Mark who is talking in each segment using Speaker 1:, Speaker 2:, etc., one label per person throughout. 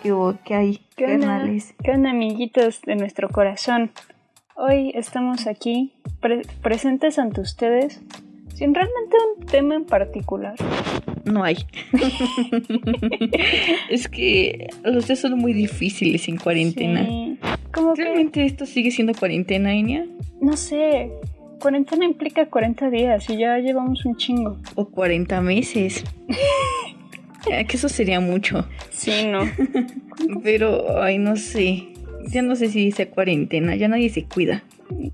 Speaker 1: ¿Qué hubo? ¿Qué hay?
Speaker 2: ¿Qué onda?
Speaker 1: carnales?
Speaker 2: ¿Qué onda, amiguitos de nuestro corazón? Hoy estamos aquí pre- presentes ante ustedes sin realmente un tema en particular.
Speaker 1: No hay. es que los días son muy difíciles en cuarentena.
Speaker 2: Sí, como que,
Speaker 1: ¿Realmente esto sigue siendo cuarentena, Enya?
Speaker 2: no sé, cuarentena implica 40 días y ya llevamos un chingo.
Speaker 1: ¿O 40 meses? Eh, que eso sería mucho.
Speaker 2: Sí, no.
Speaker 1: Pero, ay, no sé. Ya no sé si dice cuarentena, ya nadie se cuida.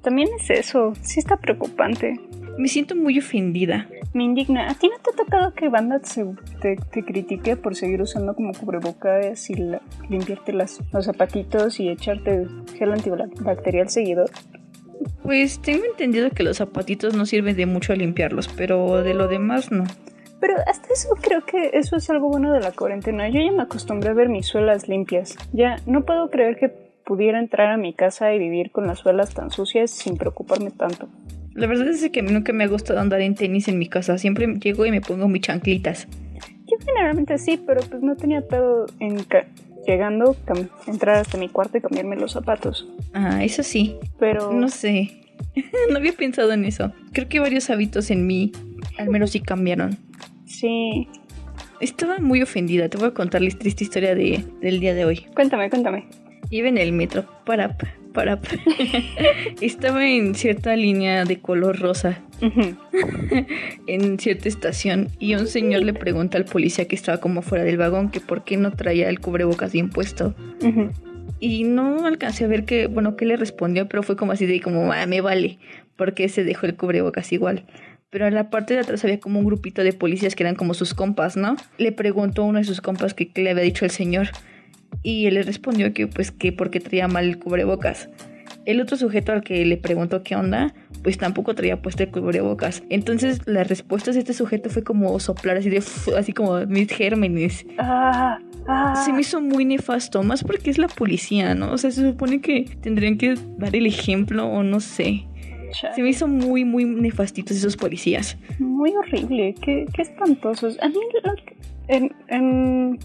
Speaker 2: También es eso, sí está preocupante.
Speaker 1: Me siento muy ofendida.
Speaker 2: Me indigna. ¿A ti no te ha tocado que banda se- te, te critique por seguir usando como cubrebocas y la- limpiarte las, los zapatitos y echarte gel antibacterial seguido?
Speaker 1: Pues tengo entendido que los zapatitos no sirven de mucho a limpiarlos, pero de lo demás no.
Speaker 2: Pero hasta eso creo que eso es algo bueno de la cuarentena. Yo ya me acostumbré a ver mis suelas limpias. Ya no puedo creer que pudiera entrar a mi casa y vivir con las suelas tan sucias sin preocuparme tanto.
Speaker 1: La verdad es que nunca me ha gustado andar en tenis en mi casa. Siempre llego y me pongo mis chanclitas.
Speaker 2: Yo generalmente sí, pero pues no tenía pedo en llegando, entrar hasta mi cuarto y cambiarme los zapatos.
Speaker 1: Ah, eso sí.
Speaker 2: Pero
Speaker 1: No sé. no había pensado en eso. Creo que varios hábitos en mí, al menos sí cambiaron.
Speaker 2: sí,
Speaker 1: Estaba muy ofendida. Te voy a contar la triste historia de, del día de hoy.
Speaker 2: cuéntame, cuéntame.
Speaker 1: Iba en el metro. Para, para. Estaba en cierta línea de color rosa. En cierta estación y un señor le pregunta al policía que estaba como fuera del vagón que por qué no traía el cubrebocas bien puesto. Y no alcancé a ver que, bueno, qué le respondió, pero fue como así de como, ah, me vale, porque se dejó el cubrebocas igual. Pero en la parte de atrás había como un grupito de policías que eran como sus compas, ¿no? Le preguntó a uno de sus compas que qué le había dicho el señor. Y él le respondió que pues que porque traía mal el cubrebocas. El otro sujeto al que le preguntó qué onda, pues tampoco traía puesto el cubrebocas. Entonces la respuesta de este sujeto fue como soplar así de así como mis gérmenes.
Speaker 2: Ah, ah.
Speaker 1: Se me hizo muy nefasto, más porque es la policía, ¿no? O sea, se supone que tendrían que dar el ejemplo o no sé.
Speaker 2: Chale.
Speaker 1: Se me hizo muy, muy nefastitos esos policías.
Speaker 2: Muy horrible, qué, qué espantosos. A mí, en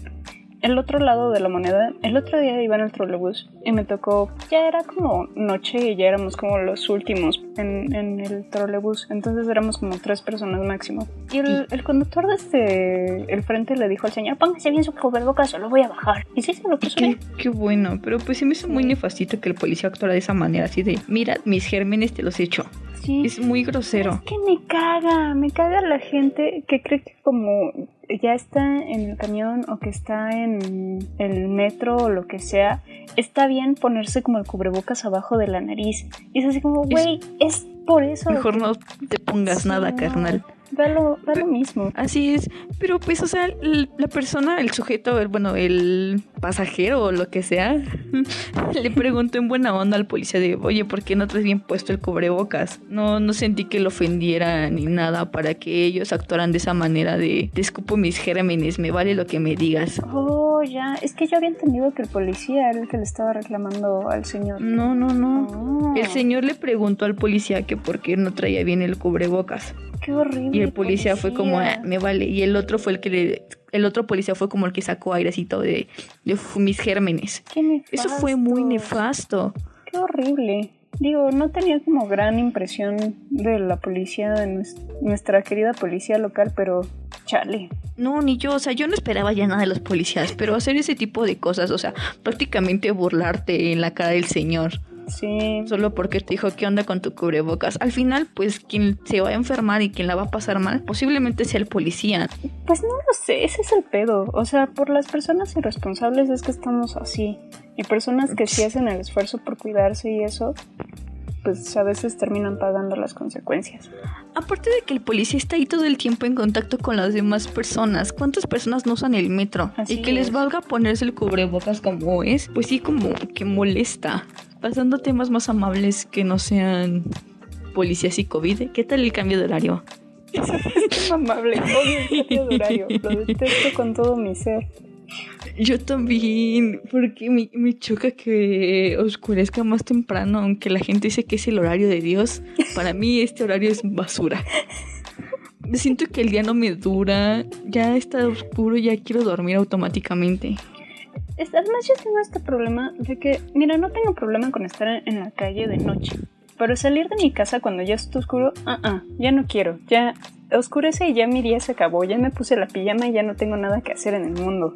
Speaker 2: el otro lado de la moneda, el otro día iba en el trolebús y me tocó, ya era como noche y ya éramos como los últimos en, en el trolebús, entonces éramos como tres personas máximo. Y el, el conductor desde el frente le dijo al señor, póngase bien su cubrebocas, yo lo voy a bajar. Y sí, se lo puso
Speaker 1: Qué, qué bueno, pero pues se me hizo muy nefastito que el policía actuara de esa manera, así de, mira, mis gérmenes te los echo.
Speaker 2: Sí.
Speaker 1: Es muy grosero.
Speaker 2: Es que me caga, me caga la gente que cree que como ya está en el camión o que está en el metro o lo que sea, está bien ponerse como el cubrebocas abajo de la nariz. Y es así como, güey, es por eso.
Speaker 1: Mejor no te pongas
Speaker 2: Sí,
Speaker 1: nada,
Speaker 2: no.
Speaker 1: carnal.
Speaker 2: Da lo, da lo mismo.
Speaker 1: Así es, pero pues, o sea, la persona, el sujeto, el, bueno, el pasajero o lo que sea, le preguntó en buena onda al policía de, oye, ¿por qué no traes bien puesto el cubrebocas? No, no sentí que lo ofendiera ni nada para que ellos actuaran de esa manera de, te escupo mis gérmenes, me vale lo que me digas.
Speaker 2: Oh, ya. Es que yo había entendido que el policía era el que le estaba reclamando al señor.
Speaker 1: No, no, no.
Speaker 2: Oh,
Speaker 1: El señor le preguntó al policía que por qué no traía bien el cubrebocas.
Speaker 2: Qué horrible.
Speaker 1: Y el policía fue como, "Ah, me vale. Y el otro fue el que le, el otro policía fue como el que sacó airecito de, de mis gérmenes.
Speaker 2: Qué
Speaker 1: Eso fue muy
Speaker 2: nefasto. Qué horrible. Digo, no tenía como gran impresión de la policía, de nues- nuestra querida policía local, pero chale.
Speaker 1: No, ni yo, o sea, yo no esperaba ya nada de los policías, pero hacer ese tipo de cosas, o sea, prácticamente burlarte en la cara del señor,
Speaker 2: Sí,
Speaker 1: solo porque te dijo qué onda con tu cubrebocas. Al final, pues quien se va a enfermar y quien la va a pasar mal, posiblemente sea el policía.
Speaker 2: pues no lo sé, ese es el pedo. O sea, por las personas irresponsables es que estamos así. Y personas que sí hacen el esfuerzo por cuidarse y eso, pues a veces terminan pagando las consecuencias.
Speaker 1: Aparte de que el policía está ahí todo el tiempo en contacto con las demás personas, ¿cuántas personas no usan el metro?
Speaker 2: Así
Speaker 1: y que les
Speaker 2: es.
Speaker 1: valga ponerse el cubrebocas como es, pues sí como que molesta. Pasando a temas más amables que no sean policías y COVID, ¿qué tal el cambio de horario?
Speaker 2: Eso es amable. Odio el cambio de horario. Lo detesto con todo mi ser.
Speaker 1: Yo también, porque me, me choca que oscurezca más temprano, aunque la gente dice que es el horario de Dios. Para mí este horario es basura. Siento que el día no me dura, ya está oscuro, ya quiero dormir automáticamente.
Speaker 2: Además yo tengo este problema de que, mira, no tengo problema con estar en, la calle de noche. Pero salir de mi casa cuando ya está oscuro, ah, ah, ya no quiero. Ya oscurece y ya mi día se acabó. Ya me puse la pijama y ya no tengo nada que hacer en el mundo.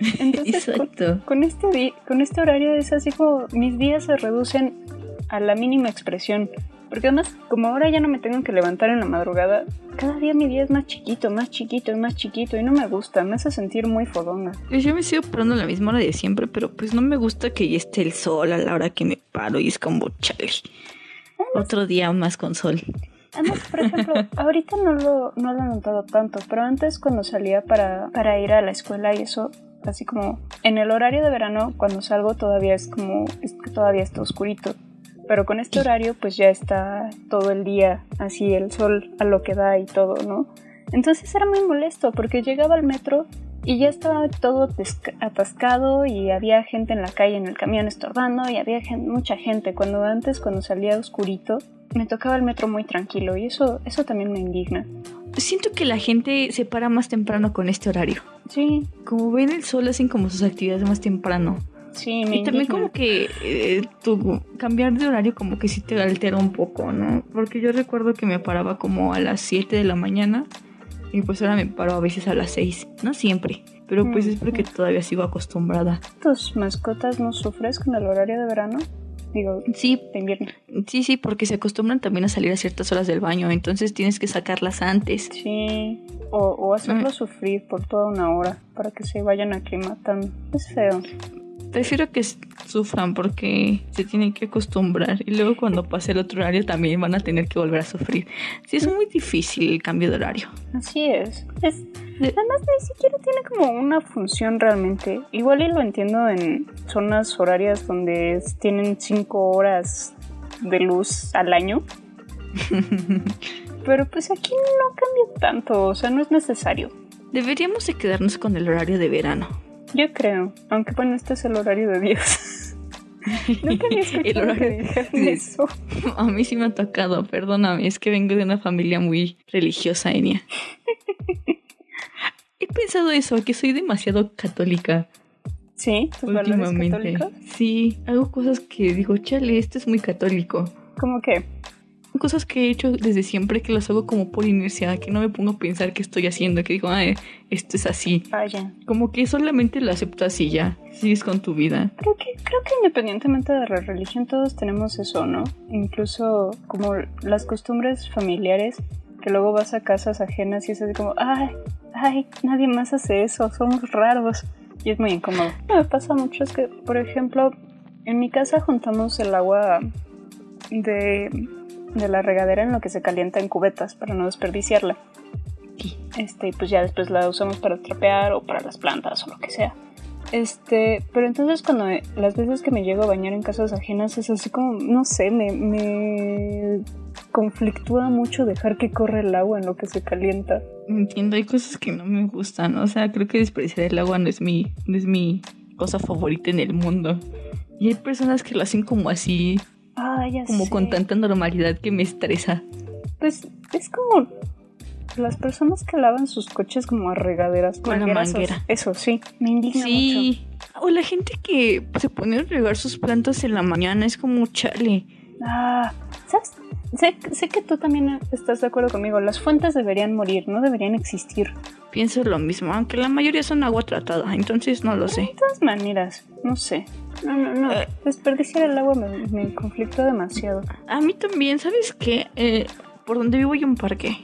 Speaker 2: Entonces, con,
Speaker 1: Exacto.
Speaker 2: con este, di- con este horario es así como mis días se reducen a la mínima expresión. Porque además, como ahora ya no me tengo que levantar en la madrugada, cada día mi día es más chiquito, más chiquito y más chiquito y no me gusta, me hace sentir muy fodonga.
Speaker 1: Yo me sigo parando a la misma hora de siempre, pero pues no me gusta que ya esté el sol a la hora que me paro y es como chale. Otro día más con sol.
Speaker 2: Además, por ejemplo, ahorita no lo, no lo he notado tanto, pero antes cuando salía para, para ir a la escuela y eso, así como en el horario de verano, cuando salgo todavía es como, es todavía está oscurito. Pero con este horario pues ya está todo el día así el sol a lo que da y todo, ¿no? Entonces era muy molesto porque llegaba al metro y ya estaba todo atascado y había gente en la calle en el camión estorbando y había mucha gente. Cuando antes, cuando salía oscurito, me tocaba el metro muy tranquilo y eso, eso también me indigna.
Speaker 1: Siento que la gente se para más temprano con este horario.
Speaker 2: Sí,
Speaker 1: Como ven el sol, hacen como sus actividades más temprano.
Speaker 2: Sí, me
Speaker 1: Y también
Speaker 2: indigna.
Speaker 1: como que eh, tu cambiar de horario como que sí te altera un poco, ¿no? Porque yo recuerdo que me paraba como a las 7 de la mañana y pues ahora me paro a veces a las 6, no siempre, pero pues es porque todavía sigo acostumbrada.
Speaker 2: ¿Tus mascotas no sufres con el horario de verano? Digo,
Speaker 1: Sí,
Speaker 2: de invierno.
Speaker 1: sí, sí, porque se acostumbran también a salir a ciertas horas del baño, entonces tienes que sacarlas antes.
Speaker 2: Sí, o, o hacerlo
Speaker 1: Mm.
Speaker 2: sufrir por toda una hora para que se vayan aclimatando. Es feo.
Speaker 1: Prefiero que sufran porque se tienen que acostumbrar y luego cuando pase el otro horario también van a tener que volver a sufrir. Sí, es muy difícil el cambio de horario.
Speaker 2: Así es. es además, ni siquiera tiene como una función realmente. Igual y lo entiendo en zonas horarias donde tienen cinco horas de luz al año. Pero pues aquí no cambia tanto, o sea, no es necesario.
Speaker 1: Deberíamos de quedarnos con el horario de verano.
Speaker 2: Yo creo, aunque bueno, este es el horario de Dios. Nunca había escuchado
Speaker 1: El
Speaker 2: que
Speaker 1: de-
Speaker 2: eso.
Speaker 1: A mí sí me ha tocado, perdóname, es que vengo de una familia muy religiosa, Enia. He pensado eso, que soy demasiado católica
Speaker 2: Sí, tus
Speaker 1: últimamente.
Speaker 2: católicos.
Speaker 1: Sí, hago cosas que digo, chale, esto es muy católico.
Speaker 2: ¿Cómo
Speaker 1: Cosas que he hecho desde siempre que las hago como por inercia, que no me pongo a pensar qué estoy haciendo, que digo, ay, esto es así.
Speaker 2: Vaya.
Speaker 1: Como que solamente lo acepto así ya, sigues con tu vida.
Speaker 2: Creo que, creo que independientemente de la religión todos tenemos eso, ¿no? Incluso como las costumbres familiares, que luego vas a casas ajenas y es así como, ay, ay, nadie más hace eso, somos raros. Y es muy incómodo. Que me pasa mucho es que, por ejemplo, en mi casa juntamos el agua de, de la regadera en lo que se calienta en cubetas para no desperdiciarla. Este, y pues ya después la usamos para trapear o para las plantas o lo que sea. Este, pero entonces cuando me- las veces que me llego a bañar en casas ajenas es así como, no sé, me, me conflictúa mucho dejar que corra el agua en lo que se calienta.
Speaker 1: Entiendo, hay cosas que no me gustan, o sea, creo que desperdiciar el agua no es mi, no es mi cosa favorita en el mundo. Y hay personas que lo hacen como así,
Speaker 2: Ah, ya
Speaker 1: como
Speaker 2: sé.
Speaker 1: con tanta normalidad que me estresa.
Speaker 2: Pues es como las personas que lavan sus coches como a regaderas.
Speaker 1: Con la manguera.
Speaker 2: Eso sí, me indigna mucho.
Speaker 1: Sí, o la gente que se pone a regar sus plantas en la mañana, es como chale.
Speaker 2: Ah, ¿sabes? Sé, sé que tú también estás de acuerdo conmigo. Las fuentes deberían morir, no deberían existir.
Speaker 1: Pienso lo mismo, aunque la mayoría son agua tratada, entonces no lo sé.
Speaker 2: De todas maneras, no sé. No, no, no.
Speaker 1: Eh.
Speaker 2: Desperdiciar el agua me, me conflictó demasiado.
Speaker 1: A mí también, ¿sabes qué? Eh, por donde vivo hay un parque.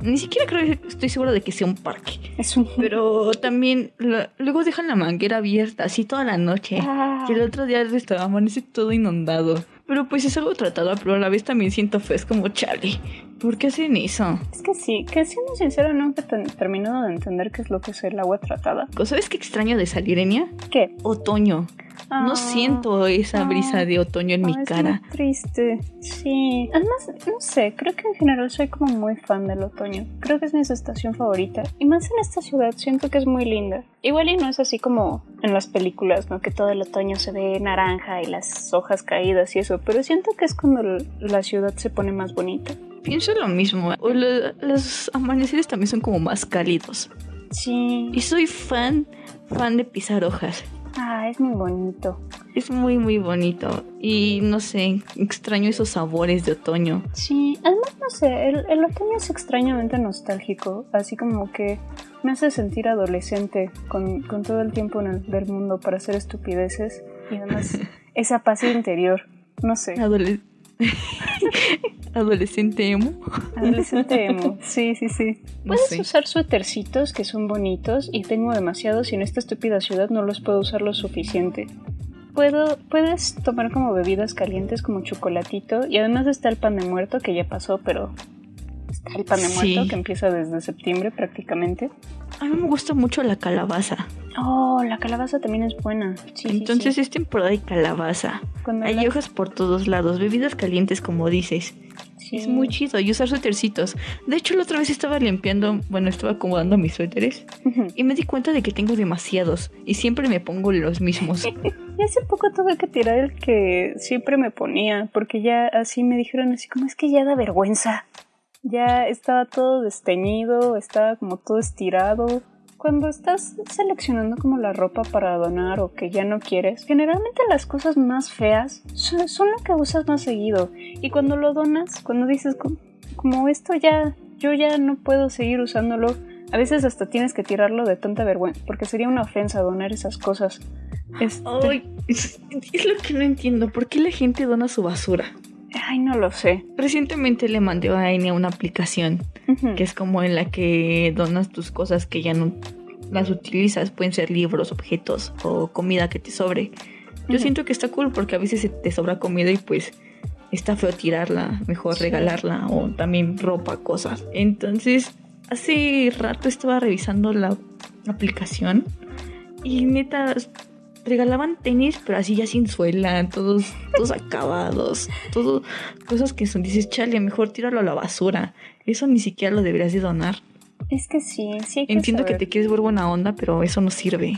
Speaker 1: Ni siquiera creo que estoy segura de que sea un parque.
Speaker 2: Es un...
Speaker 1: Pero también luego dejan la manguera abierta así toda la noche.
Speaker 2: Ah,
Speaker 1: Y el otro día está, amanece todo inundado. Pero pues es algo tratado, pero a la vez también siento feo. Es como, chale, ¿por qué hacen eso?
Speaker 2: es que sí, que siendo sincero nunca he terminado de entender qué es lo que es el agua tratada.
Speaker 1: ¿Sabes qué extraño de salir, Enia?
Speaker 2: ¿Qué?
Speaker 1: Otoño.
Speaker 2: Ah,
Speaker 1: No siento esa brisa
Speaker 2: ah,
Speaker 1: de otoño en mi
Speaker 2: ah, es
Speaker 1: cara.
Speaker 2: muy triste. Sí. Además, no sé, creo que en general soy como muy fan del otoño. Creo que es mi estación favorita. Y más en esta ciudad, siento que es muy linda. Igual y no es así como en las películas, ¿no? Que todo el otoño se ve naranja y las hojas caídas y eso. Pero siento que es cuando la ciudad se pone más bonita.
Speaker 1: Pienso lo mismo. Los amaneceres también son como más cálidos.
Speaker 2: Sí.
Speaker 1: Y soy fan, fan de pisar hojas.
Speaker 2: Ah, es muy bonito.
Speaker 1: Es muy, muy bonito. Y no sé, extraño esos sabores de otoño.
Speaker 2: Sí, además, no sé, el, el otoño es extrañamente nostálgico. Así como que me hace sentir adolescente con, con todo el tiempo en el, del mundo para hacer estupideces. Y además, esa paz interior. No sé.
Speaker 1: Adole- Adolescente emo.
Speaker 2: Adolescente emo. Sí, sí, sí. Puedes usar suétercitos que son bonitos y tengo demasiados y en esta estúpida ciudad no los puedo usar lo suficiente. Puedo, puedes tomar como bebidas calientes como chocolatito y además está el pan de muerto que ya pasó, pero está el pan de
Speaker 1: Sí.
Speaker 2: muerto que empieza desde septiembre prácticamente.
Speaker 1: A mí me gusta mucho la calabaza.
Speaker 2: Oh, la calabaza también es buena. Sí,
Speaker 1: Entonces
Speaker 2: sí.
Speaker 1: es temporada de calabaza.
Speaker 2: Cuando
Speaker 1: Hay
Speaker 2: la-
Speaker 1: hojas por todos lados, bebidas calientes como dices. Es muy chido y usar suétercitos. De hecho, la otra vez estaba limpiando, bueno, estaba acomodando mis suéteres y me di cuenta de que tengo demasiados y siempre me pongo los mismos.
Speaker 2: Y hace poco tuve que tirar el que siempre me ponía, porque ya así me dijeron así como es que ya da vergüenza. Ya estaba todo desteñido, estaba como todo estirado. Cuando estás seleccionando como la ropa para donar o que ya no quieres, generalmente las cosas más feas son, son lo que usas más seguido. Y cuando lo donas, cuando dices como, esto ya, yo ya no puedo seguir usándolo, a veces hasta tienes que tirarlo de tanta vergüenza, porque sería una ofensa donar esas cosas. Este-
Speaker 1: Ay, es, es lo que no entiendo. ¿Por qué la gente dona su basura?
Speaker 2: Ay, no lo sé.
Speaker 1: Recientemente le mandé a Enya una aplicación que es como en la que donas tus cosas que ya no las utilizas. Pueden ser libros, objetos o comida que te sobre. Yo siento que está cool porque a veces se te sobra comida y pues está feo tirarla, mejor
Speaker 2: Sí.
Speaker 1: regalarla o también ropa, cosas. Entonces, hace rato estaba revisando la aplicación y neta regalaban tenis, pero así ya sin suela, todos, todos acabados, todo, cosas que son, dices, chale, mejor tíralo a la basura. Eso ni siquiera lo deberías de donar.
Speaker 2: Es que sí, sí hay que
Speaker 1: Entiendo que te quieres ver buena onda, pero eso no sirve.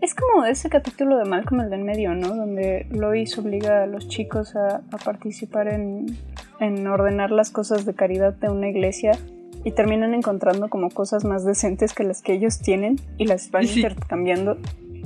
Speaker 2: Es como ese capítulo de Malcolm el del medio, ¿no? Donde Lois obliga a los chicos a, a participar en, en ordenar las cosas de caridad de una iglesia y terminan encontrando como cosas más decentes que las que ellos tienen y las van
Speaker 1: Sí.
Speaker 2: intercambiando.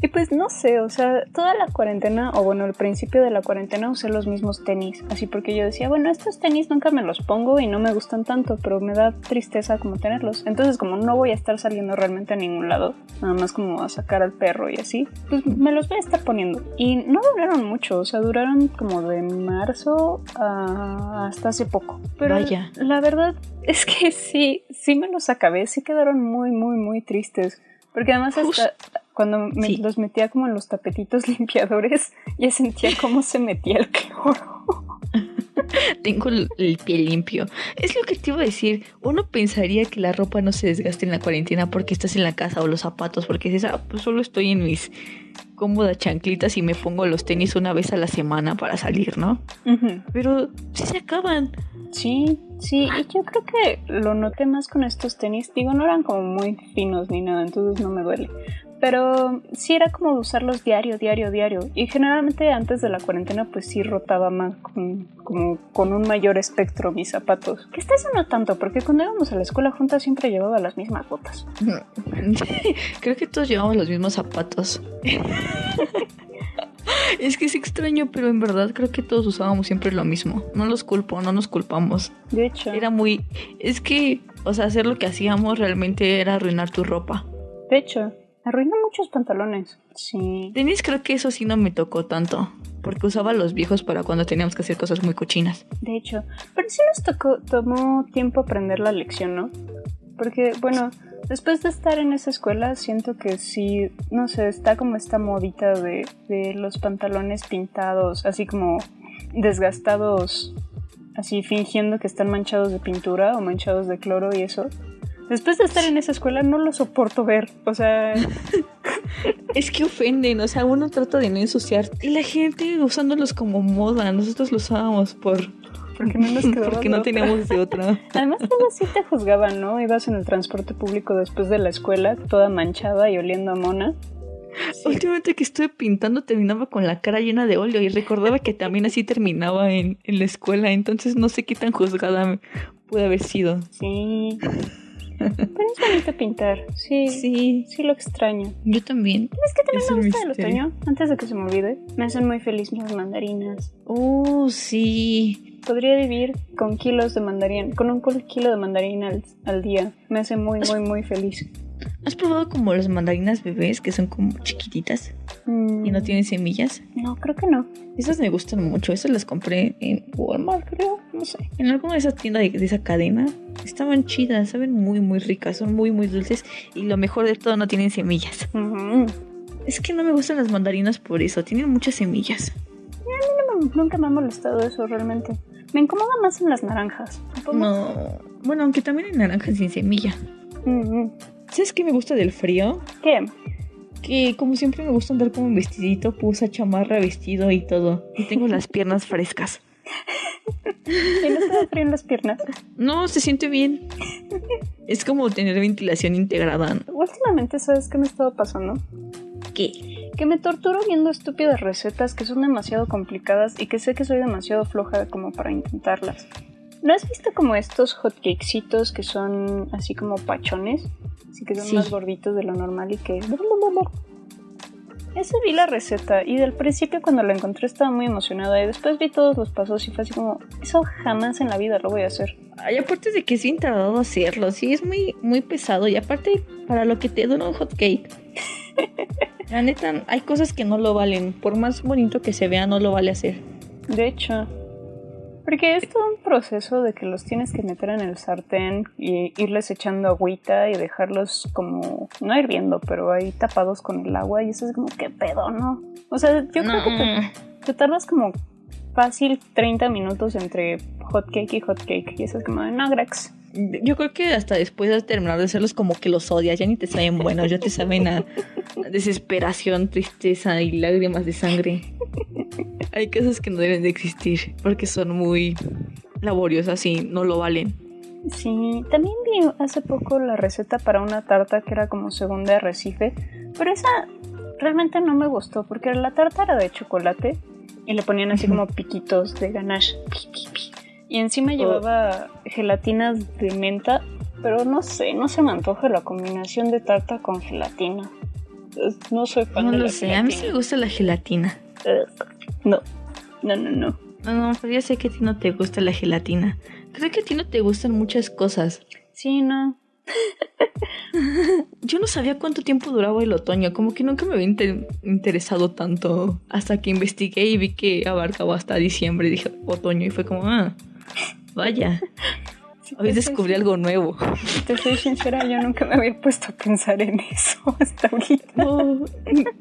Speaker 2: Y pues no sé, o sea, toda la cuarentena, o bueno, el principio de la cuarentena usé los mismos tenis, así porque yo decía, bueno, estos tenis nunca me los pongo y no me gustan tanto, pero me da tristeza como tenerlos. Entonces, como no voy a estar saliendo realmente a ningún lado, nada más como a sacar al perro y así, pues me los voy a estar poniendo. Y no duraron mucho, o sea, duraron como de marzo a- hasta hace poco. Pero
Speaker 1: Vaya.
Speaker 2: la verdad es que sí, sí me los acabé, sí quedaron muy, muy, muy tristes. Porque además hasta cuando me
Speaker 1: Sí.
Speaker 2: los metía como en los tapetitos limpiadores, ya sentía cómo se metía el cloro.
Speaker 1: Tengo el, el pie limpio. Es lo que te iba a decir. Uno pensaría que la ropa no se desgaste en la cuarentena porque estás en la casa o los zapatos, porque dices, ah, pues solo estoy en mis cómodas chanclitas y me pongo los tenis una vez a la semana para salir, ¿no? Pero sí se acaban.
Speaker 2: Sí, sí, y yo creo que lo noté más con estos tenis. Digo, no eran como muy finos ni nada, entonces no me duele. Pero sí era como usarlos diario, diario, diario. Y generalmente antes de la cuarentena, pues sí rotaba más, con, como con un mayor espectro mis zapatos. Que hasta eso no tanto, porque cuando íbamos a la escuela juntas siempre llevaba las mismas botas.
Speaker 1: Creo que todos llevamos los mismos zapatos. es que es extraño, pero en verdad creo que todos usábamos siempre lo mismo. No los culpo, no nos culpamos.
Speaker 2: De hecho,
Speaker 1: Era muy... Es que, o sea, hacer lo que hacíamos realmente era arruinar tu ropa.
Speaker 2: de hecho, arruinó muchos pantalones. Sí.
Speaker 1: Tenis creo que eso sí no me tocó tanto. Porque usaba los viejos para cuando teníamos que hacer cosas muy cochinas.
Speaker 2: De hecho, pero sí nos tocó, tomó tiempo aprender la lección, ¿no? Porque, bueno, después de estar en esa escuela, siento que sí, no sé, está como esta modita de, de los pantalones pintados, así como desgastados, así fingiendo que están manchados de pintura o manchados de cloro y eso. Después de estar en esa escuela no lo soporto ver, o sea,
Speaker 1: Es que ofenden, o sea, uno trata de no ensuciar. Y la gente usándolos como moda. Nosotros los usábamos por...
Speaker 2: porque no nos quedaba
Speaker 1: porque
Speaker 2: de
Speaker 1: no
Speaker 2: otra.
Speaker 1: teníamos de otra.
Speaker 2: Además, todos sí te juzgaban, ¿no? Ibas en el transporte público después de la escuela, toda manchada y oliendo a mona.
Speaker 1: Últimamente que estuve pintando terminaba con la cara llena de óleo y recordaba que también así terminaba en, en la escuela, entonces no sé qué tan juzgada puede haber sido.
Speaker 2: Sí. Pero es bonito pintar. Sí, sí,
Speaker 1: Sí,
Speaker 2: lo extraño.
Speaker 1: yo también.
Speaker 2: Es que también
Speaker 1: Es
Speaker 2: me gusta el
Speaker 1: misterio.
Speaker 2: otoño. Antes de que se me olvide, me hacen muy feliz las mandarinas.
Speaker 1: Oh, sí.
Speaker 2: Podría vivir con kilos de mandarina, con un kilo de mandarina al, al día. Me hace muy, muy, muy feliz.
Speaker 1: ¿Has probado como las mandarinas bebés que son como chiquititas
Speaker 2: Mm,
Speaker 1: y no tienen semillas?
Speaker 2: No, creo que no.
Speaker 1: Esas me gustan mucho. Esas las compré en Walmart, creo. No sé. En alguna de esas tiendas de, de esa cadena. Estaban chidas, saben muy, muy ricas. Son muy, muy dulces. Y lo mejor de todo, no tienen semillas. Es que no me gustan las mandarinas por eso. Tienen muchas semillas.
Speaker 2: No, nunca me ha molestado eso realmente. Me incomoda más en las naranjas.
Speaker 1: No. Bueno, aunque también hay naranjas sin semilla.
Speaker 2: Mm, mm.
Speaker 1: ¿Sabes qué me gusta del frío?
Speaker 2: ¿Qué?
Speaker 1: Que como siempre me gusta andar como en vestidito, pusa, chamarra, vestido y todo. Y tengo las piernas frescas.
Speaker 2: ¿Y no te da frío en las piernas?
Speaker 1: No, se siente bien. Es como tener ventilación integrada.
Speaker 2: Últimamente, ¿sabes qué me estaba pasando?
Speaker 1: ¿Qué?
Speaker 2: Que me torturo viendo estúpidas recetas que son demasiado complicadas y que sé que soy demasiado floja como para intentarlas. ¿No has visto como estos hotcakesitos que son así como pachones? Así que son
Speaker 1: Sí.
Speaker 2: más gorditos de lo normal y que... Ese vi la receta y del principio cuando la encontré estaba muy emocionada y después vi todos los pasos y fue así como, eso jamás en la vida lo voy a hacer.
Speaker 1: Ay, aparte de que es bien tardado hacerlo, sí, es muy, muy pesado. Y aparte, para lo que te dura un hot cake. La neta, hay cosas que no lo valen. Por más bonito que se vea, no lo vale hacer.
Speaker 2: De hecho, porque es todo un proceso de que los tienes que meter en el sartén y irles echando agüita y dejarlos como, no hirviendo, pero ahí tapados con el agua y eso es como, ¿qué pedo, no? O sea, yo creo que te, te tardas como fácil 30 minutos entre hot cake y hot cake y eso es como, no, Grex.
Speaker 1: Yo creo que hasta después de terminar de hacerlos como que los odias, ya ni te saben buenos, ya te saben a desesperación, tristeza y lágrimas de sangre. Hay cosas que no deben de existir porque son muy laboriosas y no lo valen.
Speaker 2: Sí, también vi hace poco la receta para una tarta que era como segunda de arrecife, pero esa realmente no me gustó porque la tarta era de chocolate y le ponían así como piquitos de ganache. pi, pi, pi. Y encima llevaba gelatinas de menta, pero no sé, no se me antoja la combinación de tarta con gelatina. No soy fan
Speaker 1: No
Speaker 2: de
Speaker 1: lo
Speaker 2: la
Speaker 1: sé, a mí sí me
Speaker 2: gelatina.
Speaker 1: gusta la gelatina.
Speaker 2: No, no, no, no.
Speaker 1: No, no, pero ya sé que a ti no te gusta la gelatina. Creo que a ti no te gustan muchas cosas.
Speaker 2: Sí, no.
Speaker 1: Yo no sabía cuánto tiempo duraba el otoño, como que nunca me había inter- interesado tanto hasta que investigué y vi que abarcaba hasta diciembre. Dije otoño y fue como, ah, vaya, hoy descubrí algo nuevo.
Speaker 2: Te soy sincera, yo nunca me había puesto a pensar en eso hasta ahorita.
Speaker 1: No,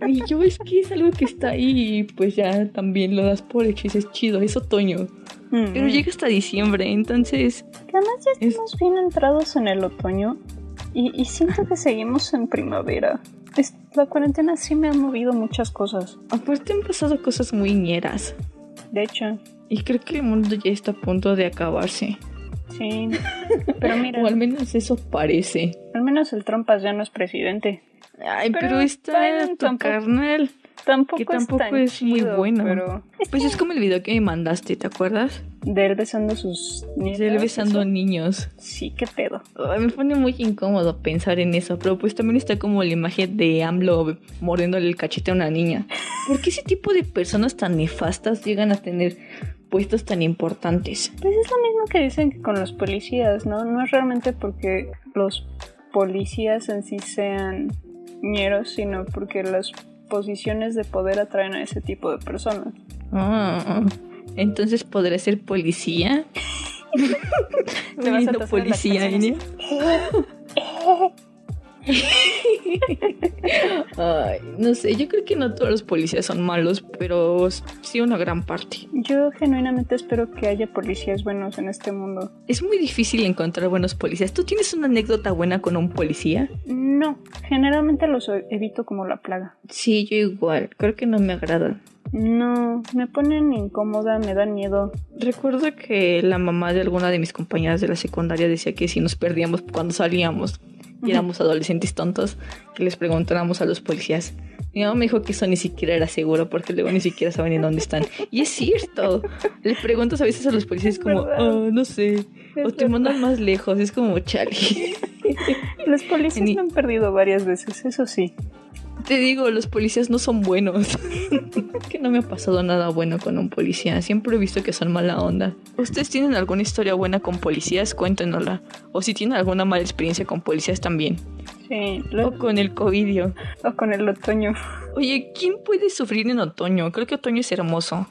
Speaker 1: y yo es que es algo que está ahí y pues ya también lo das por hecho y dices chido, es otoño. Pero
Speaker 2: Mm.
Speaker 1: llega hasta diciembre, entonces
Speaker 2: Que además ya
Speaker 1: es-
Speaker 2: estamos bien entrados en el otoño y, y siento que seguimos en primavera. Es- la cuarentena sí me ha movido muchas cosas.
Speaker 1: aparte han pasado cosas muy ñeras.
Speaker 2: De hecho,
Speaker 1: Y creo que el mundo ya está a punto de acabarse.
Speaker 2: Sí. Pero mira,
Speaker 1: O al menos eso parece.
Speaker 2: al menos el Trumpas ya no es presidente.
Speaker 1: Ay,
Speaker 2: Pero
Speaker 1: pero, está
Speaker 2: Biden
Speaker 1: tu
Speaker 2: tampoco-
Speaker 1: carnal.
Speaker 2: Tampoco,
Speaker 1: Que tampoco
Speaker 2: es, tan
Speaker 1: es muy
Speaker 2: chido,
Speaker 1: bueno.
Speaker 2: Pero
Speaker 1: Pues es como el video que me mandaste, ¿te acuerdas?
Speaker 2: de él besando sus nietas.
Speaker 1: De él besando
Speaker 2: eso-
Speaker 1: niños.
Speaker 2: Sí, qué pedo.
Speaker 1: Ay, me pone muy incómodo pensar en eso, pero pues también está como la imagen de AMLO mordiéndole el cachete a una niña. ¿Por qué ese tipo de personas tan nefastas llegan a tener puestos tan importantes?
Speaker 2: Pues es lo mismo que dicen que con los policías, ¿no? No es realmente porque los policías en sí sean ñeros, sino porque las posiciones de poder atraen a ese tipo de personas.
Speaker 1: Ah, entonces podré ser policía.
Speaker 2: Te vas a
Speaker 1: policía,
Speaker 2: canciones.
Speaker 1: Ay, no sé, yo creo que no todos los policías son malos, pero sí una gran parte.
Speaker 2: Yo genuinamente espero que haya policías buenos en este mundo.
Speaker 1: Es muy difícil encontrar buenos policías. ¿Tú tienes una anécdota buena con un policía?
Speaker 2: No, generalmente los evito como la plaga.
Speaker 1: Sí, yo igual. Creo que no me agradan.
Speaker 2: No, me ponen incómoda, me dan miedo.
Speaker 1: Recuerdo que la mamá de alguna de mis compañeras de la secundaria decía que si nos perdíamos cuando salíamos y éramos adolescentes tontos, que les preguntáramos a los policías. Mi mamá me dijo que eso ni siquiera era seguro porque luego ni siquiera saben en dónde están. Y es cierto. Le preguntas a veces a los policías como. "Ah, no sé. O te mandan más lejos. Es como, chale.
Speaker 2: Los policías me han perdido varias veces, eso sí.
Speaker 1: Te digo, los policías no son buenos. que no me ha pasado nada bueno con un policía. Siempre he visto que son mala onda. ¿Ustedes tienen alguna historia buena con policías? Cuéntenosla. O si tienen alguna mala experiencia con policías también.
Speaker 2: Sí, lo-
Speaker 1: O con el COVID.
Speaker 2: o con el otoño.
Speaker 1: Oye, ¿quién puede sufrir en otoño? Creo que otoño es hermoso.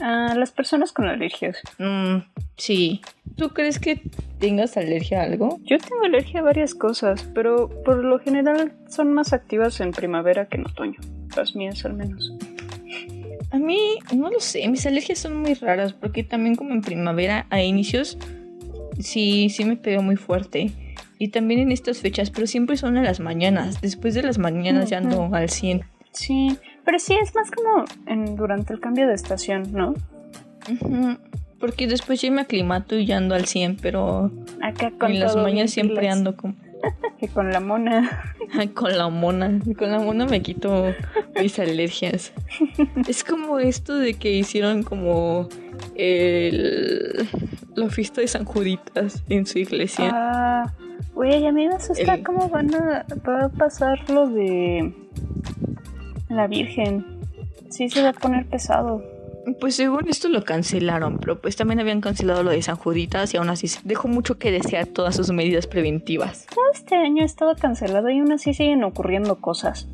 Speaker 2: Ah, las personas con alergias.
Speaker 1: Mm, sí. ¿Tú crees que tengas alergia a algo?
Speaker 2: Yo tengo alergia a varias cosas, pero por lo general son más activas en primavera que en otoño. Las mías al menos.
Speaker 1: A mí, no lo sé, mis alergias son muy raras porque también como en primavera a inicios sí, sí me pegó muy fuerte. Y también en estas fechas, pero siempre son a las mañanas. Después de las mañanas ya ando al 100.
Speaker 2: Sí, pero sí es más como en, durante el cambio de estación, ¿no?
Speaker 1: Porque después ya me aclimato y ya ando al 100, pero
Speaker 2: Acá con
Speaker 1: en las
Speaker 2: bien
Speaker 1: siempre
Speaker 2: pilas.
Speaker 1: ando con,
Speaker 2: Que con la mona.
Speaker 1: con la mona. Con la mona me quito mis alergias. Es como esto de que hicieron como el, la fiesta de San Juditas en su iglesia.
Speaker 2: Ah, güey, a mí me asusta
Speaker 1: El-
Speaker 2: cómo van a, va a pasar lo de la Virgen. Sí se va a poner pesado.
Speaker 1: Pues según esto lo cancelaron, pero pues también habían cancelado lo de San Juditas y aún así dejó mucho que desear todas sus medidas preventivas.
Speaker 2: Todo este año ha estado cancelado y aún así siguen ocurriendo cosas.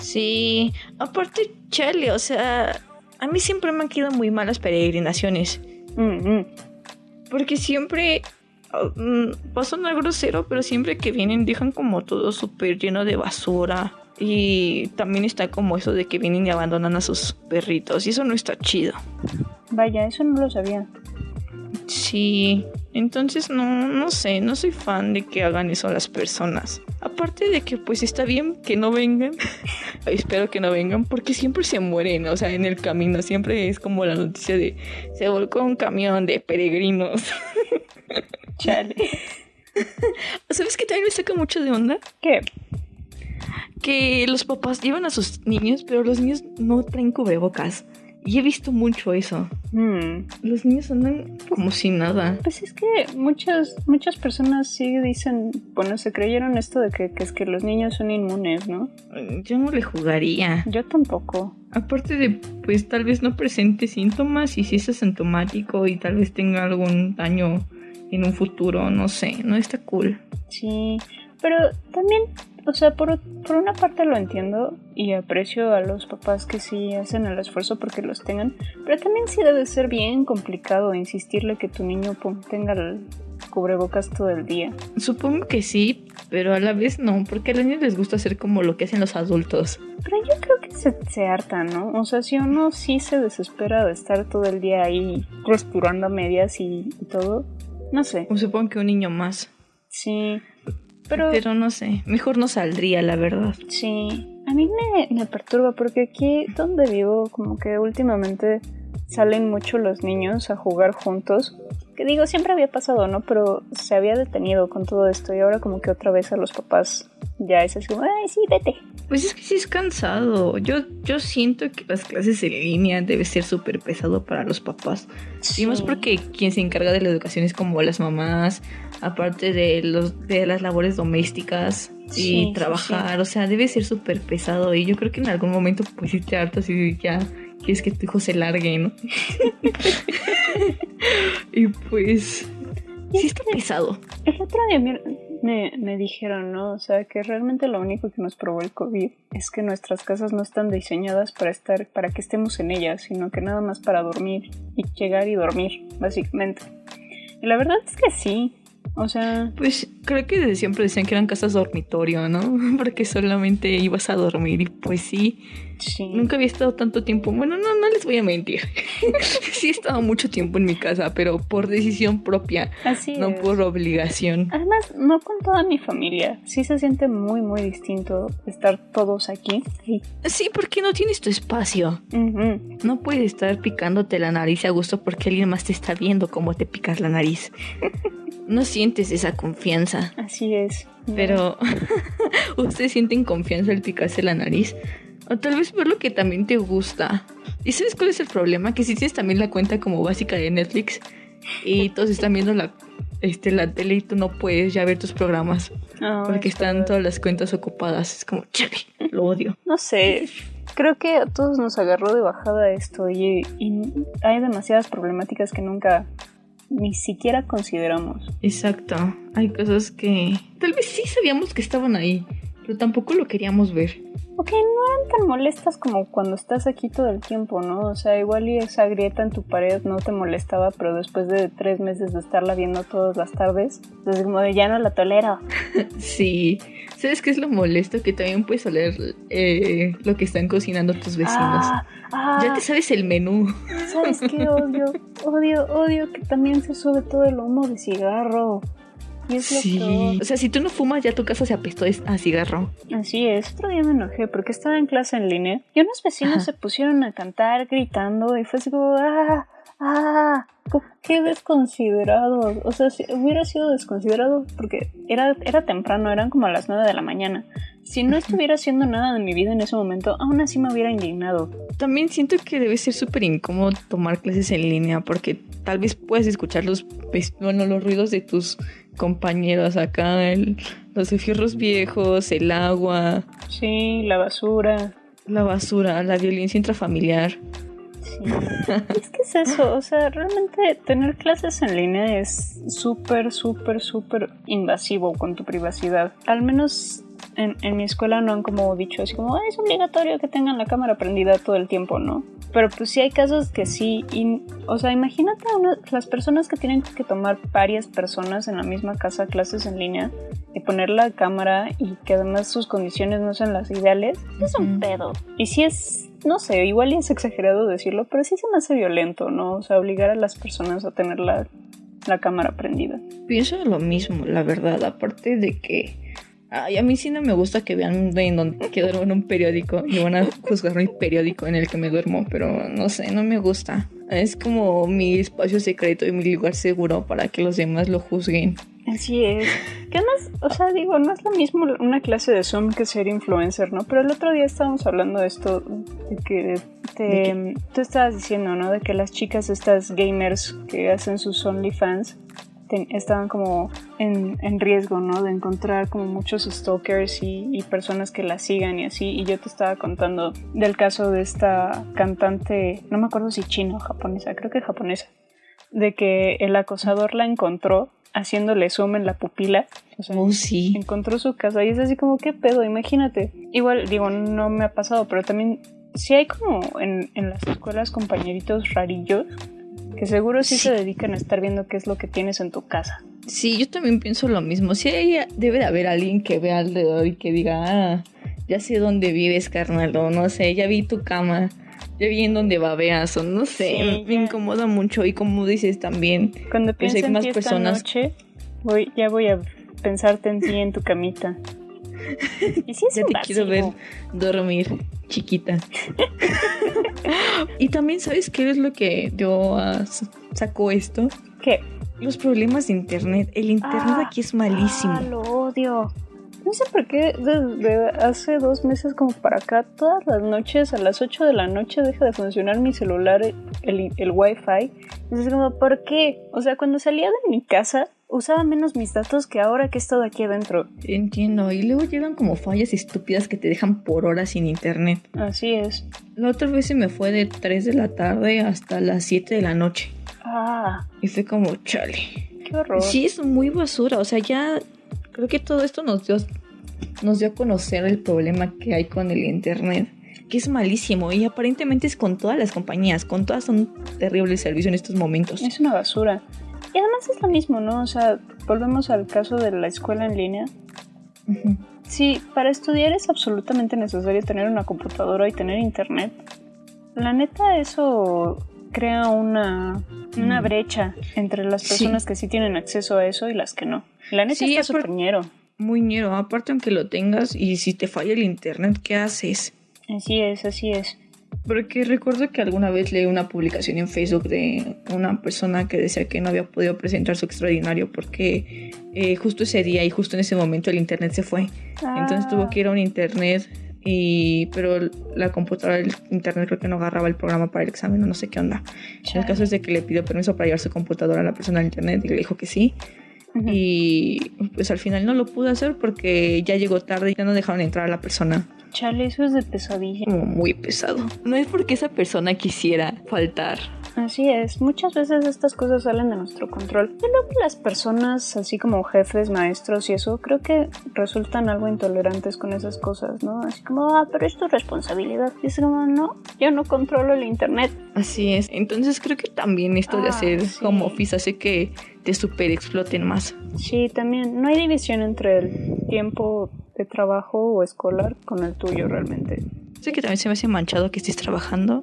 Speaker 1: Sí, aparte, chale, o sea, a mí siempre me han quedado muy malas peregrinaciones.
Speaker 2: Mm, mm.
Speaker 1: Porque siempre, ah, mm, va a sonar grosero, pero siempre que vienen dejan como todo súper lleno de basura. Y también está como eso de que vienen y abandonan a sus perritos. Y eso no está chido.
Speaker 2: Vaya, eso no lo sabía.
Speaker 1: Sí, entonces no, no sé, no soy fan de que hagan eso a las personas. Aparte de que pues está bien que no vengan, espero que no vengan porque siempre se mueren, o sea, en el camino siempre es como la noticia de se volcó un camión de peregrinos.
Speaker 2: Chale.
Speaker 1: ¿Sabes qué también me saca mucho de onda?
Speaker 2: ¿Qué?
Speaker 1: Que los papás llevan a sus niños, pero los niños no traen cubrebocas. Y he visto mucho eso.
Speaker 2: Mm.
Speaker 1: Los niños andan como si nada.
Speaker 2: Pues es que muchas, muchas personas sí dicen, bueno, se creyeron esto de que, que es que los niños son inmunes, ¿no?
Speaker 1: Yo no le jugaría.
Speaker 2: Yo tampoco.
Speaker 1: Aparte de, pues tal vez no presente síntomas y si es asintomático y tal vez tenga algún daño en un futuro, no sé, no está cool.
Speaker 2: Sí, pero también, o sea, por, por una parte lo entiendo y aprecio a los papás que sí hacen el esfuerzo porque los tengan, pero también sí debe ser bien complicado insistirle que tu niño tenga el cubrebocas todo el día.
Speaker 1: Supongo que sí, pero a la vez no, porque a los niños les gusta hacer como lo que hacen los adultos.
Speaker 2: Pero yo creo que se, se harta, ¿no? O sea, si uno sí se desespera de estar todo el día ahí respirando a medias y, y todo, no sé.
Speaker 1: O supongo que un niño más.
Speaker 2: Sí, pero,
Speaker 1: Pero no sé, mejor no saldría, la verdad.
Speaker 2: sí, a mí me, me perturba porque aquí donde vivo como que últimamente salen mucho los niños a jugar juntos. Que digo, siempre había pasado, ¿no? Pero se había detenido con todo esto y ahora como que otra vez a los papás ya es así como, ay, sí, vete.
Speaker 1: Pues es que sí es cansado. Yo, yo siento que las clases en línea debe ser súper pesado para los papás. Y más
Speaker 2: Sí.
Speaker 1: porque quien se encarga de la educación es como las mamás, aparte de los de las labores domésticas y
Speaker 2: Sí, sí,
Speaker 1: trabajar, o sea, debe ser súper pesado y yo creo que en algún momento pues sí te hartas y ya quieres que tu hijo se largue, ¿no? y pues sí está pesado.
Speaker 2: El otro día me, me, me dijeron, ¿no? O sea, que realmente lo único que nos probó el COVID es que nuestras casas no están diseñadas para estar, para que estemos en ellas, sino que nada más para dormir y llegar y dormir, básicamente. Y la verdad es que sí. O sea,
Speaker 1: Pues creo que desde siempre decían que eran casas dormitorio, ¿no? Porque solamente ibas a dormir y pues sí,
Speaker 2: sí.
Speaker 1: Nunca había estado tanto tiempo. Bueno, no, no les voy a mentir. sí he estado mucho tiempo en mi casa, pero por decisión propia,
Speaker 2: Así
Speaker 1: no
Speaker 2: es.
Speaker 1: por obligación.
Speaker 2: Además, no con toda mi familia. Sí se siente muy, muy distinto estar todos aquí. Sí.
Speaker 1: Sí, porque no tienes tu espacio. No puedes estar picándote la nariz a gusto porque alguien más te está viendo cómo te picas la nariz. No sientes esa confianza.
Speaker 2: Así es.
Speaker 1: Pero, ¿ustedes sienten confianza al picarse la nariz? O tal vez ver lo que también te gusta. ¿Y sabes cuál es el problema? Que si tienes también la cuenta como básica de Netflix y todos están viendo la este, la tele y tú no puedes ya ver tus programas. porque están todas las cuentas ocupadas. Es como, chale, lo odio.
Speaker 2: No sé. Creo que a todos nos agarró de bajada esto y, y hay demasiadas problemáticas que nunca ni siquiera consideramos.
Speaker 1: Exacto. Hay cosas que tal vez sí sabíamos que estaban ahí, pero tampoco lo queríamos ver.
Speaker 2: Ok, no eran tan molestas como cuando estás aquí todo el tiempo, ¿no? O sea, igual y esa grieta en tu pared no te molestaba, pero después de tres meses de estarla viendo todas las tardes, como de ya no la tolero.
Speaker 1: sí. ¿Sabes qué es lo molesto? Que también puedes oler eh, lo que están cocinando tus vecinos. Ah, ah. ya te sabes el menú.
Speaker 2: ¿Sabes qué odio? Odio, odio que también se sube todo el humo de cigarro
Speaker 1: sí. O sea, si tú no fumas, ya tu casa se apestó a cigarro.
Speaker 2: Así es. Otro día me enojé porque estaba en clase en línea y unos vecinos se pusieron a cantar gritando y fue así como, ¡ah! ¡ah! qué desconsiderado. O sea, si hubiera sido desconsiderado porque era, era temprano, eran como a las 9 de la mañana. Si no estuviera haciendo nada de mi vida en ese momento, aún así me hubiera indignado.
Speaker 1: También siento que debe ser súper incómodo tomar clases en línea porque tal vez puedes escuchar los, pues, bueno, los ruidos de tus compañeros acá, el, los fierros viejos, el agua.
Speaker 2: Sí, la basura.
Speaker 1: La basura, la violencia intrafamiliar.
Speaker 2: es que es eso, o sea, realmente tener clases en línea es súper, súper, súper invasivo con tu privacidad. Al menos en, en, mi escuela no han como dicho así como, es obligatorio que tengan la cámara prendida todo el tiempo, ¿no? Pero pues sí hay casos que sí, y, o sea, imagínate las personas que tienen que tomar varias personas en la misma casa clases en línea y poner la cámara y que además sus condiciones no sean las ideales, es un pedo. Y si es no sé, igual es exagerado decirlo, pero sí se me hace violento, ¿no? O sea, obligar a las personas a tener la, la cámara prendida.
Speaker 1: Pienso lo mismo, la verdad, aparte de que Ay, a mí sí no me gusta que vean en donde que duermo en un periódico y van a juzgar mi periódico en el que me duermo, pero no sé, no me gusta. Es como mi espacio secreto y mi lugar seguro para que los demás lo juzguen.
Speaker 2: Así es. Que además, o sea, digo, no es lo mismo una clase de Zoom que ser influencer, ¿no? Pero el otro día estábamos hablando de esto, de que te, tú estabas diciendo, ¿no? De que las chicas, estas gamers que hacen sus OnlyFans, estaban como en, en, riesgo, ¿no? De encontrar como muchos stalkers y, y, personas que la sigan y así. Y yo te estaba contando del caso de esta cantante, no me acuerdo si china o japonesa, creo que japonesa, de que el acosador la encontró haciéndole zoom en la pupila. O sea,
Speaker 1: oh, sí.
Speaker 2: encontró su casa y es así como, ¿qué pedo? Imagínate. Igual, digo, no me ha pasado, pero también sí hay como en, en las escuelas compañeritos rarillos que seguro sí, se dedican a estar viendo qué es lo que tienes en tu casa.
Speaker 1: Sí, yo también pienso lo mismo. Sí, debe de haber alguien que vea alrededor y que diga, ah, ya sé dónde vives, carnal, o no sé, ya vi tu cama, ya vi en dónde babeas, o no sé, me incomoda mucho. Y como dices también,
Speaker 2: cuando pues pienso más personas. noche, voy, ya voy a pensarte en ti en tu camita.
Speaker 1: Y sí es ya te quiero ver dormir, chiquita. y también, ¿sabes qué es lo que yo uh, saco esto?
Speaker 2: ¿Qué?
Speaker 1: Los problemas de internet. El internet ah, aquí es malísimo.
Speaker 2: Ah, lo odio. No sé por qué desde hace dos meses como para acá, todas las noches a las 8 de la noche deja de funcionar mi celular, el, el wifi. Y es como, ¿por qué? O sea, cuando salía de mi casa, usaba menos mis datos que ahora que he estado aquí adentro.
Speaker 1: Entiendo, y luego llegan como fallas estúpidas que te dejan por horas sin internet.
Speaker 2: Así es.
Speaker 1: La otra vez se me fue de 3 de la tarde hasta las 7 de la noche.
Speaker 2: Ah.
Speaker 1: Y fue como, chale.
Speaker 2: Qué horror.
Speaker 1: Sí, es muy basura, o sea, ya creo que todo esto nos dio, nos dio a conocer el problema que hay con el internet que es malísimo y aparentemente es con todas las compañías, con todas son terribles servicios en estos momentos.
Speaker 2: Es una basura. Y además es lo mismo, ¿no? O sea, volvemos al caso de la escuela en línea. Sí, para estudiar es absolutamente necesario tener una computadora y tener internet. La neta, eso crea una, una brecha entre las personas que sí tienen acceso a eso y las que no. La neta sí, está súper ñero.
Speaker 1: Muy ñero. Aparte, aunque lo tengas y si te falla el internet, ¿qué haces?
Speaker 2: Así es, así es.
Speaker 1: Porque recuerdo que alguna vez leí una publicación en Facebook de una persona que decía que no había podido presentar su extraordinario porque eh, justo ese día y justo en ese momento el internet se fue. Entonces tuvo ah. que ir a un internet y pero la computadora del internet creo que no agarraba el programa para el examen o no sé qué onda. El caso es de que le pidió permiso para llevar su computadora a la persona del internet y le dijo que sí. Y pues al final no lo pude hacer porque ya llegó tarde y ya no dejaron entrar a la persona.
Speaker 2: Chale, eso es de pesadilla.
Speaker 1: Como muy pesado. No es porque esa persona quisiera faltar.
Speaker 2: Así es, muchas veces estas cosas salen de nuestro control. Yo creo que las personas, así como jefes, maestros y eso, creo que resultan algo intolerantes con esas cosas, ¿no? Así como, ah, pero es tu responsabilidad. Y es como, no, yo no controlo el internet.
Speaker 1: Así es. Entonces creo que también esto de
Speaker 2: Ah,
Speaker 1: hacer
Speaker 2: sí.
Speaker 1: home office hace que te super exploten más.
Speaker 2: Sí, también, no hay división entre el tiempo de trabajo o escolar con el tuyo realmente.
Speaker 1: Sé que también se me hace manchado que estés trabajando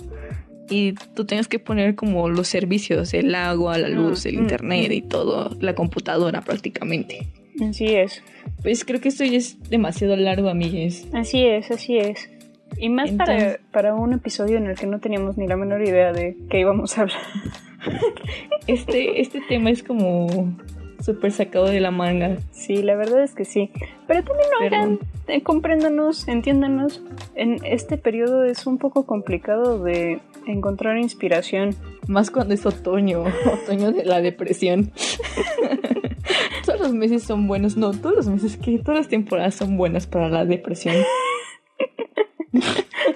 Speaker 1: y tú tengas que poner como los servicios, el agua, la luz, el
Speaker 2: Mm,
Speaker 1: internet
Speaker 2: mm.
Speaker 1: y todo, la computadora prácticamente.
Speaker 2: Así es,
Speaker 1: Pues creo que esto ya es demasiado largo, amigues.
Speaker 2: así es, así es. Y más
Speaker 1: Entonces-
Speaker 2: para, para un episodio en el que no teníamos ni la menor idea de qué íbamos a hablar.
Speaker 1: Este, este tema es como súper sacado de la manga.
Speaker 2: Sí, la verdad es que sí. Pero también
Speaker 1: Pero-
Speaker 2: oigan, eh, compréndanos, entiéndanos. En este periodo es un poco complicado de encontrar inspiración.
Speaker 1: Más cuando es otoño, otoño de la depresión. todos los meses son buenos, no, todos los meses que todas las temporadas son buenas para la depresión.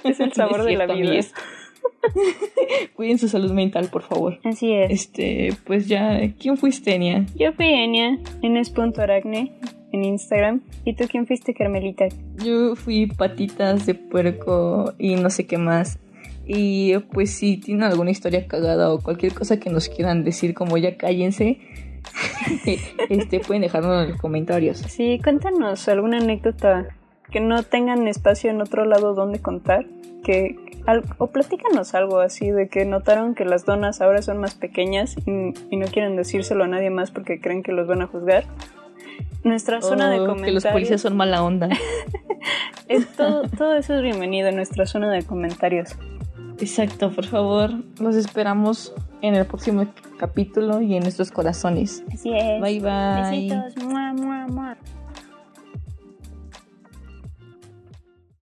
Speaker 2: Es el sabor
Speaker 1: No es
Speaker 2: de la vida.
Speaker 1: Cuiden su salud mental, por favor.
Speaker 2: Así es.
Speaker 1: Este, pues ya, ¿quién fuiste, Enia?
Speaker 2: Yo fui Enia, en en Instagram. ¿Y tú quién fuiste, Carmelita?
Speaker 1: Yo fui patitas de puerco y no sé qué más. Y pues si tienen alguna historia cagada o cualquier cosa que nos quieran decir, como ya cállense, este, pueden dejarlo en los comentarios.
Speaker 2: Sí, cuéntanos alguna anécdota que no tengan espacio en otro lado donde contar. Que, al- o platícanos algo así de que notaron que las donas ahora son más pequeñas y, y no quieren decírselo a nadie más porque creen que los van a juzgar. Nuestra zona de comentarios.
Speaker 1: que los policías son mala onda.
Speaker 2: es todo, todo eso es bienvenido en nuestra zona de comentarios.
Speaker 1: Exacto, por favor, los esperamos en el próximo capítulo y en nuestros corazones.
Speaker 2: Así es.
Speaker 1: Bye bye.
Speaker 2: Besitos. Mua, mua, mua.